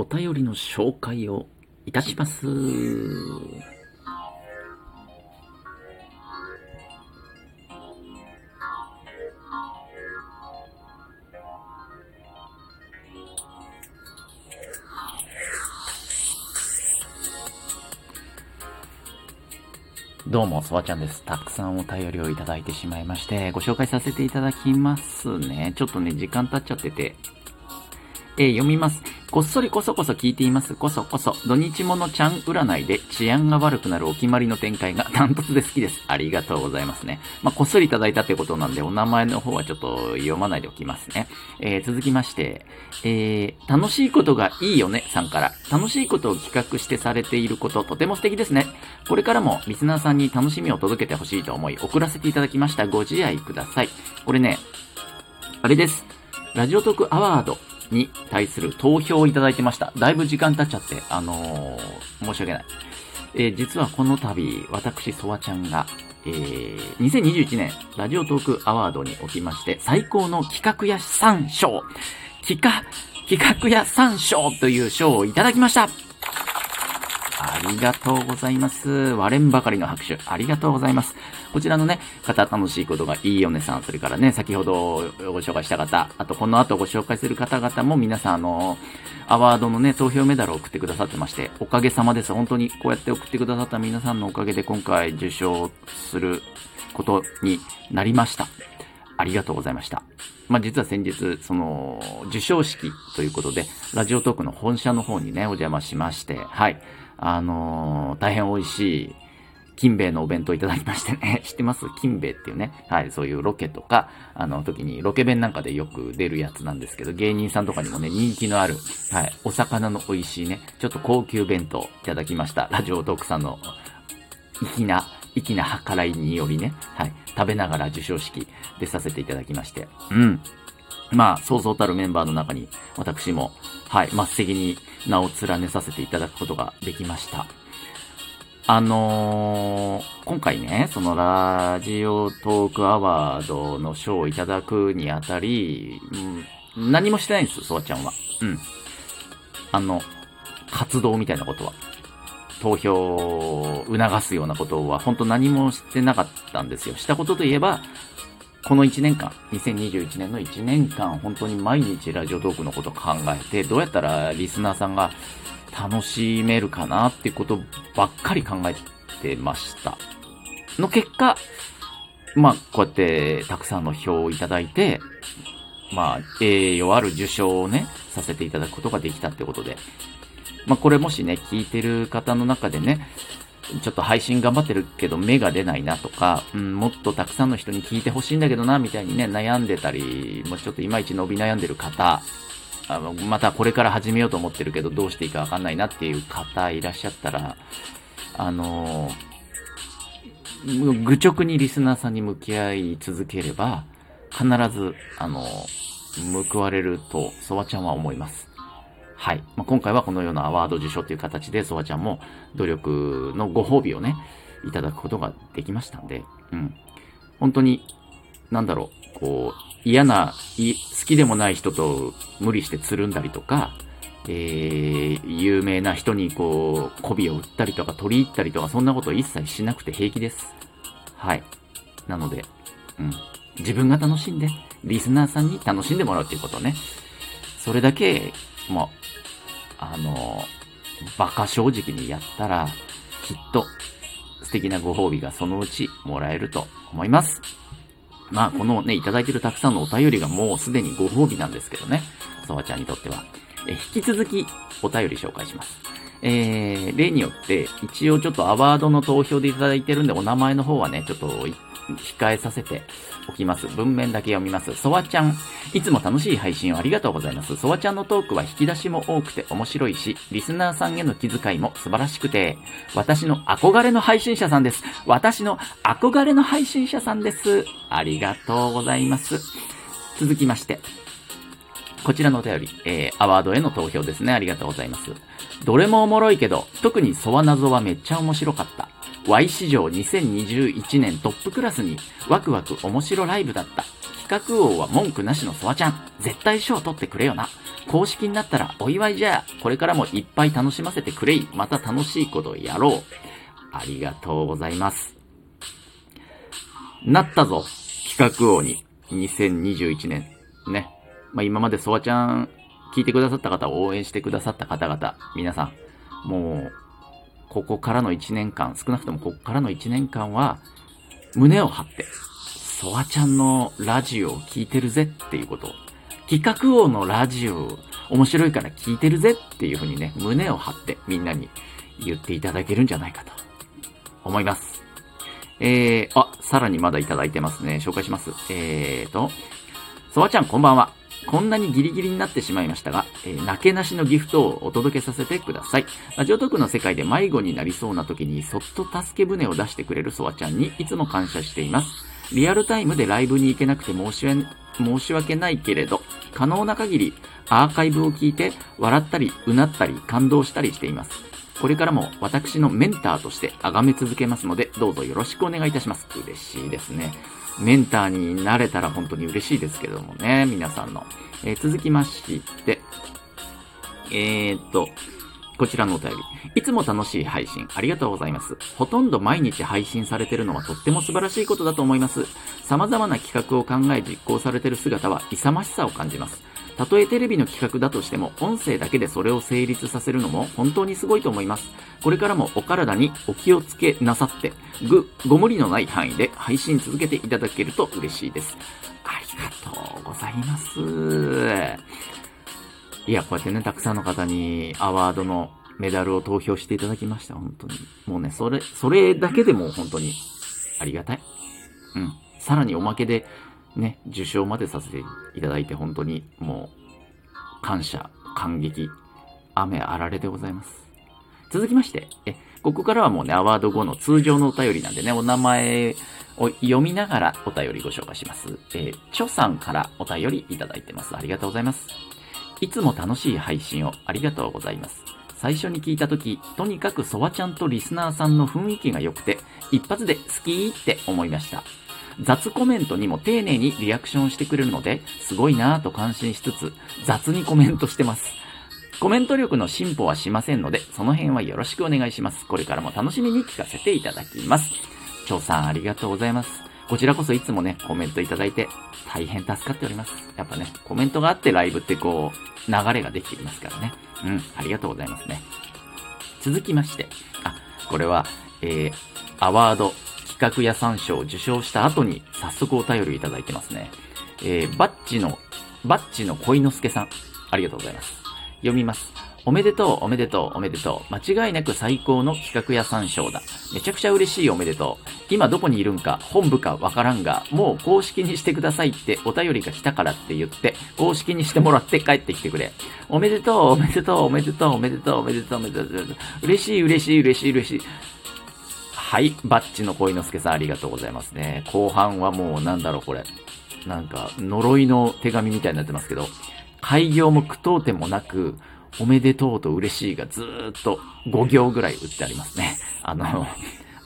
お便りの紹介をいたします。どうも、そばちゃんです。たくさんお便りをいただいてしまいまして、ご紹介させていただきますね。ちょっとね、時間経っちゃってて、えー読みます。こっそりこそこそ聞いています。こそこそ。土日ものちゃん占いで治安が悪くなるお決まりの展開がダントツで好きです。ありがとうございますね。まあ、こっそりいただいたってことなんで、お名前の方はちょっと読まないでおきますね。えー続きまして、えー楽しいことがいいよね、さんから。楽しいことを企画してされていること、とても素敵ですね。これからもリスナーさんに楽しみを届けてほしいと思い、送らせていただきました。ご自愛ください。これね、あれです。ラジオトークアワードに対する投票をいただいてました。だいぶ時間経っちゃって、あのー申し訳ない。えー実はこの度、私、ソワちゃんが、えー2021年ラジオトークアワードにおきまして、最高の企画屋3賞、企画、企画屋3賞という賞をいただきました。ありがとうございます。割れんばかりの拍手。ありがとうございます。こちらのね、方楽しいことがいいよねさん、それからね、先ほどご紹介した方、あとこの後ご紹介する方々も皆さんあの、アワードのね、投票メダルを送ってくださってまして、おかげさまです。本当にこうやって送ってくださった皆さんのおかげで今回受賞することになりました。ありがとうございました。まあ、実は先日、その、受賞式ということで、ラジオトークの本社の方にね、お邪魔しまして、はい。あのー大変美味しい、金兵衛のお弁当いただきましてね。知ってます？金兵衛っていうね。はい。そういうロケとか、あの時にロケ弁なんかでよく出るやつなんですけど、芸人さんとかにもね、人気のある、はい。お魚の美味しいね、ちょっと高級弁当いただきました。ラジオトークさんの、粋な、粋な計らいによりね、はい。食べながら受賞式出させていただきまして。うん。まあ、そうそうたるメンバーの中に、私も、はい、末席に名を連ねさせていただくことができました。あのー今回ね、そのラジオトークアワードの賞をいただくにあたり、うん、何もしてないんです、そわちゃんは。うん。あの、活動みたいなことは。投票を促すようなことは、本当何もしてなかったんですよ。したことといえば、この1年間、2021年の1年間、本当に毎日ラジオトークのこと考えて、どうやったらリスナーさんが楽しめるかなってことばっかり考えてました。の結果、まあ、こうやってたくさんの票をいただいて、まあ、栄誉ある受賞をね、させていただくことができたってことで、まあ、これもしね、聞いてる方の中でね、ちょっと配信頑張ってるけど目が出ないなとか、うん、もっとたくさんの人に聞いてほしいんだけどな、みたいにね、悩んでたり、もうちょっといまいち伸び悩んでる方、あの、またこれから始めようと思ってるけど、どうしていいかわかんないなっていう方いらっしゃったら、あのー愚直にリスナーさんに向き合い続ければ、必ず、あの報われると、ソワちゃんは思います。はい。まあ、今回はこのようなアワード受賞という形で、ソワちゃんも努力のご褒美をね、いただくことができましたんで、うん。本当に、なんだろう、こう、嫌な、好きでもない人と無理してつるんだりとか、えー、有名な人にこう、媚びを売ったりとか取り入ったりとか、そんなこと一切しなくて平気です。はい。なので、うん。自分が楽しんで、リスナーさんに楽しんでもらうっていうことね。それだけ、もう、あの、馬鹿正直にやったら、きっと素敵なご褒美がそのうちもらえると思います。まあ、このね、いただいてるたくさんのお便りがもうすでにご褒美なんですけどね。ソワちゃんにとっては。え、引き続きお便り紹介します。えー、例によって、一応ちょっとアワードの投票でいただいてるんで、お名前の方はね、ちょっとい控えさせておきます。文面だけ読みます。ソワちゃん、いつも楽しい配信をありがとうございます。ソワちゃんのトークは引き出しも多くて面白いし、リスナーさんへの気遣いも素晴らしくて、私の憧れの配信者さんです。私の憧れの配信者さんです。ありがとうございます。続きまして、こちらのお便り、えー、アワードへの投票ですね。ありがとうございます。どれもおもろいけど、特にソワ謎はめっちゃ面白かった。Y 史上2021年トップクラスにワクワク面白ライブだった。企画王は文句なしのソワちゃん。絶対賞取ってくれよな。公式になったらお祝いじゃ。これからもいっぱい楽しませてくれい。また楽しいことやろう。ありがとうございます。なったぞ。企画王に。2021年。ね。まあ、今までソワちゃん聞いてくださった方、応援してくださった方々、皆さん、もう、ここからの1年間、少なくともここからの1年間は、胸を張って、ソワちゃんのラジオを聞いてるぜっていうこと、企画王のラジオ面白いから聞いてるぜっていうふうにね、胸を張ってみんなに言っていただけるんじゃないかと思います。えー、あ、さらにまだいただいてますね。紹介します。えーと、ソワちゃんこんばんは。こんなにギリギリになってしまいましたが、えー、泣けなしのギフトをお届けさせてください。ラジオトークの世界で迷子になりそうな時にそっと助け舟を出してくれるソワちゃんにいつも感謝しています。リアルタイムでライブに行けなくて申し申し訳ないけれど、可能な限りアーカイブを聞いて笑ったり、うなったり、感動したりしています。これからも私のメンターとして崇め続けますので、どうぞよろしくお願いいたします。嬉しいですね。メンターになれたら本当に嬉しいですけどもね、皆さんの。えー、続きまして、えー、っと、こちらのお便り。いつも楽しい配信ありがとうございます。ほとんど毎日配信されてるのはとっても素晴らしいことだと思います。様々な企画を考え実行されてる姿は勇ましさを感じます。たとえテレビの企画だとしても、音声だけでそれを成立させるのも本当にすごいと思います。これからもお体にお気をつけなさって、ぐ、ご無理のない範囲で配信続けていただけると嬉しいです。ありがとうございます。いや、こうやってね、たくさんの方にアワードのメダルを投票していただきました。本当に。もうね、それ、それだけでも本当にありがたい。うん。さらにおまけで、ね、受賞までさせていただいて本当にもう感謝、感激、雨あられでございます。続きまして、え、ここからはもうね、アワード後の通常のお便りなんでね、お名前を読みながらお便りご紹介します。えー、チョさんからお便りいただいてます。ありがとうございます。いつも楽しい配信をありがとうございます。最初に聞いたとき、とにかくソワちゃんとリスナーさんの雰囲気が良くて、一発で好きーって思いました。雑コメントにも丁寧にリアクションしてくれるので、すごいなぁと感心しつつ、雑にコメントしてます。コメント力の進歩はしませんので、その辺はよろしくお願いします。これからも楽しみに聞かせていただきます。蝶さんありがとうございます。こちらこそいつもね、コメントいただいて、大変助かっております。やっぱね、コメントがあってライブってこう、流れができていますからね。うん、ありがとうございますね。続きまして、あ、これは、えー、アワード企画屋さん賞を受賞した後に早速お便りいただいてますね。えー、バッチの、バッチの恋之助さん。ありがとうございます。読みます。おめでとう、おめでとう、おめでとう。間違いなく最高の企画屋さん賞だ。めちゃくちゃ嬉しいおめでとう。今どこにいるんか、本部かわからんが、もう公式にしてくださいってお便りが来たからって言って、公式にしてもらって帰ってきてくれ。おめでとう、おめでとう、おめでとう、おめでとう、おめでとう、おめでとう。嬉しい、嬉しい、嬉しい、嬉しい。はい。バッチの恋之助さんありがとうございますね。後半はもうなんだろうこれ。なんか、呪いの手紙みたいになってますけど、開業も苦闘点もなく、おめでとうと嬉しいがずーっと5行ぐらい打ってありますね。あの、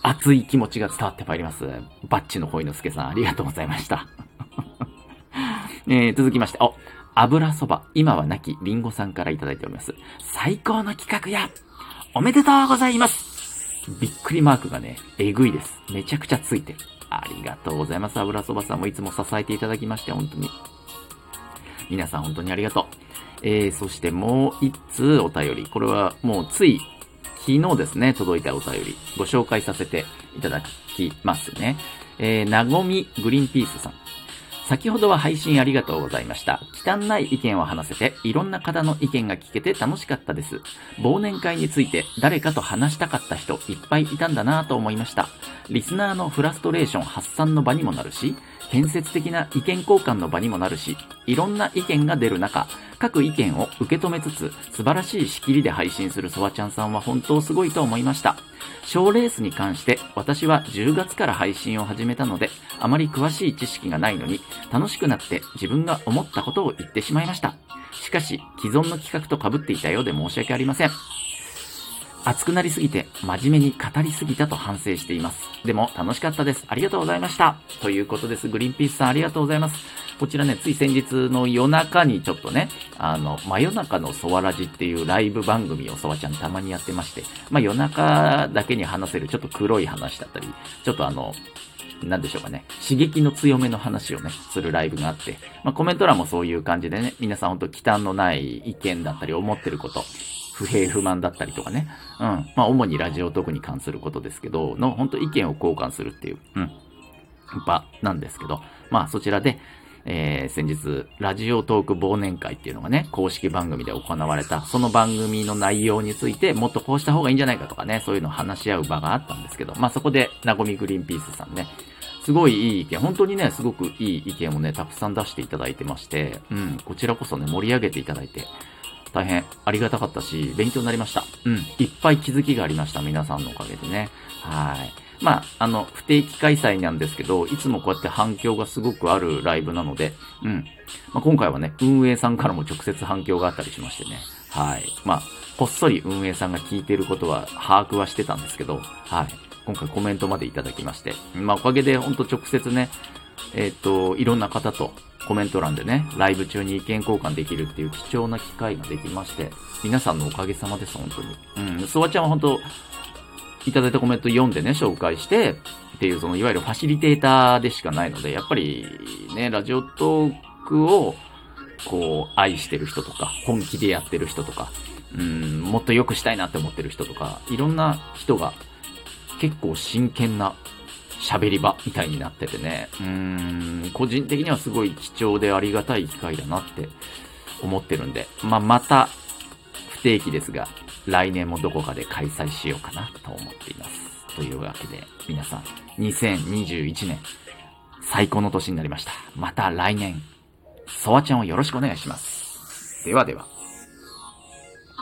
熱い気持ちが伝わってまいります。バッチの恋之助さんありがとうございました。えー、続きまして、お、油そば、今は亡きリンゴさんからいただいております。最高の企画やおめでとうございますびっくりマークがね、えぐいです。めちゃくちゃついてる。ありがとうございます。油そばさんもいつも支えていただきまして、本当に。皆さん本当にありがとう。えー、そしてもう一通お便り。これはもうつい昨日ですね、届いたお便り。ご紹介させていただきますね。えー、なごみグリーンピースさん。先ほどは配信ありがとうございました。汚い意見を話せて、いろんな方の意見が聞けて楽しかったです。忘年会について誰かと話したかった人いっぱいいたんだなぁと思いました。リスナーのフラストレーション発散の場にもなるし、建設的な意見交換の場にもなるし、いろんな意見が出る中、各意見を受け止めつつ、素晴らしい仕切りで配信するソワちゃんさんは本当すごいと思いました。賞レースに関して私は10月から配信を始めたので、あまり詳しい知識がないのに、楽しくなって自分が思ったことを言ってしまいました。しかし、既存の企画と被っていたようで申し訳ありません。熱くなりすぎて真面目に語りすぎたと反省しています。でも楽しかったです。ありがとうございました。ということです。グリーンピースさんありがとうございます。こちらね、つい先日の夜中にちょっとね、あの、真夜中のソワラジっていうライブ番組をソワちゃんたまにやってまして、まあ夜中だけに話せるちょっと黒い話だったり、ちょっとあの、なんでしょうかね、刺激の強めの話をね、するライブがあって、まあコメント欄もそういう感じでね、皆さんほんと忌憚のない意見だったり思ってること、不平不満だったりとかね、うん、まあ主にラジオトークに関することですけど、の、ほんと意見を交換するっていう、うん、場なんですけど、まあそちらで、えー、先日、ラジオトーク忘年会っていうのがね、公式番組で行われた、その番組の内容について、もっとこうした方がいいんじゃないかとかね、そういうのを話し合う場があったんですけど、まあそこで、なごみグリーンピースさんね、すごいいい意見、本当にね、すごくいい意見をね、たくさん出していただいてまして、うん、こちらこそね、盛り上げていただいて、大変ありがたかったし、勉強になりました。うん、いっぱい気づきがありました、皆さんのおかげでね。はい。まあ、あの、不定期開催なんですけど、いつもこうやって反響がすごくあるライブなので、うん。まあ、今回はね、運営さんからも直接反響があったりしましてね。はい。まあ、こっそり運営さんが聞いてることは把握はしてたんですけど、はい。今回コメントまでいただきまして、まあ、おかげでほんと直接ね、えっ、ー、と、いろんな方とコメント欄でね、ライブ中に意見交換できるっていう貴重な機会ができまして、皆さんのおかげさまです、本当に。うん、ソワちゃんは本当いただいたコメント読んでね、紹介して、っていう、その、いわゆるファシリテーターでしかないので、やっぱり、ね、ラジオトークを、こう、愛してる人とか、本気でやってる人とか、うん、もっと良くしたいなって思ってる人とか、いろんな人が、結構真剣な喋り場みたいになっててね、うーん、個人的にはすごい貴重でありがたい機会だなって思ってるんで、まあ、また、定期ですが、来年もどこかで開催しようかなと思っています。というわけで、皆さん、2021年、最高の年になりました。また来年、ソワちゃんをよろしくお願いします。ではでは。